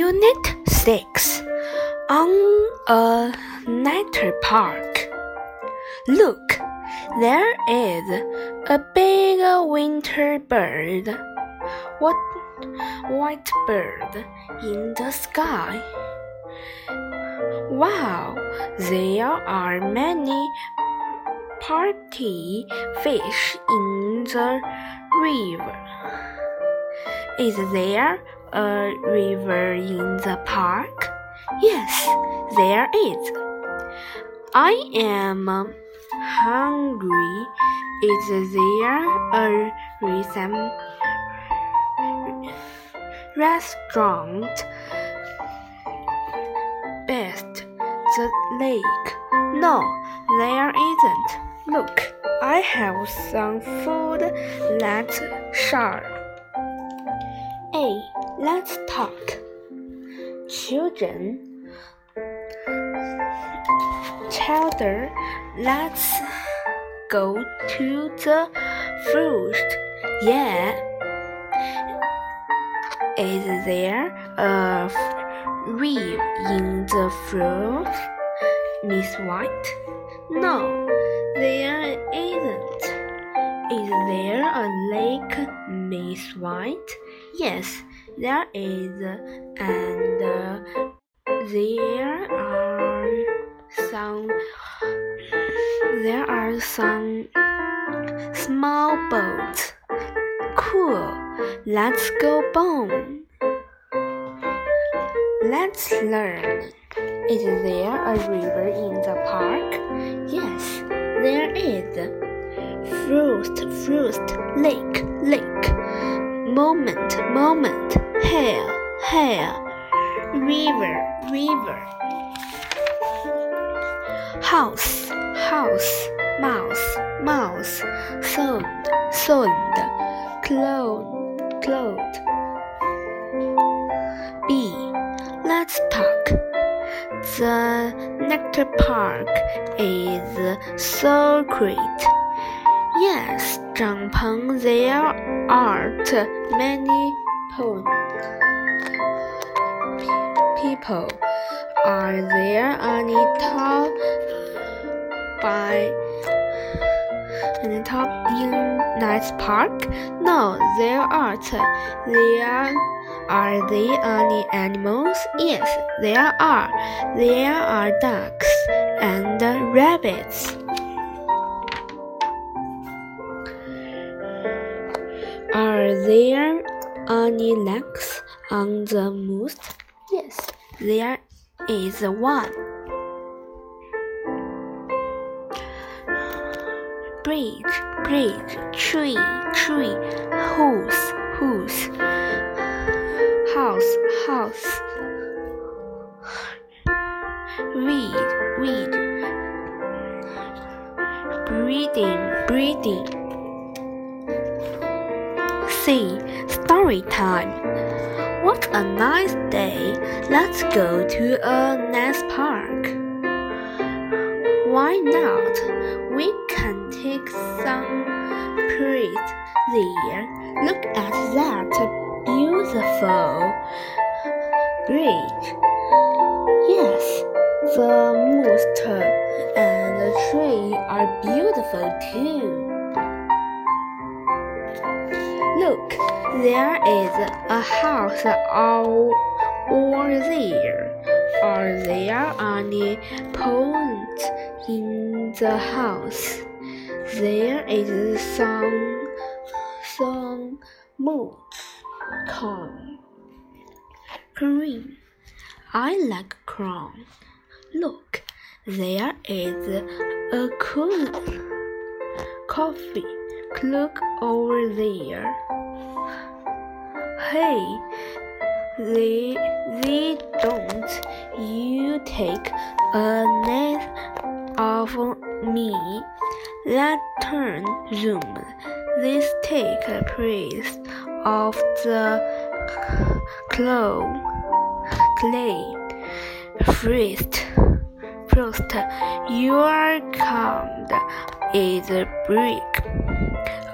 6. On a nature park. Look, there is a big winter bird. What white bird in the sky? Wow, there are many party fish in the river. Is there a river in the park? Yes, there is. I am hungry. Is there a reason? restaurant best the lake? No, there isn't. Look, I have some food. Let's share. A. Let's talk. Children. Children, let's go to the fruit. Yeah. Is there a reef in the fruit, Miss White? No, there isn't. Is there a lake, Miss White? Yes, there is, and uh, there are some. There are some small boats. Cool. Let's go bone. Let's learn. Is there a river in the park? Yes, there is. Frost, frost, lake, lake. Moment, moment, hair, hair. River, river. House, house, mouse, mouse. Sound, sound. Cloud, cloud. B. Let's talk. The Nectar Park is so great. Yes, 帐篷, there aren't many po- Are there any tall by any top in Nice Park? No, there aren't. There are there any animals? Yes, there are. There are ducks and rabbits. Are there any lakes on the moose? There is one. Bridge, bridge, tree, tree, house, house, house, house. Read, read. Breathing, breathing. See, story time. What a nice day. Let's go to a nice park. Why not? We can take some praise there. Look at that beautiful bridge. Yes, the moose and the tree are beautiful too. Look, there is a house all over there. Are there any ponds in the house? There is some some moon corn. Cream. I like corn. Look, there is a cool coffee. Look over there. Hey, they, they don't you take a nap of me. That turn zoom. This take a place of the claw, clay, frost, frost. Your command is a brick.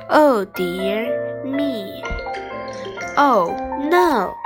Oh dear me. Oh no.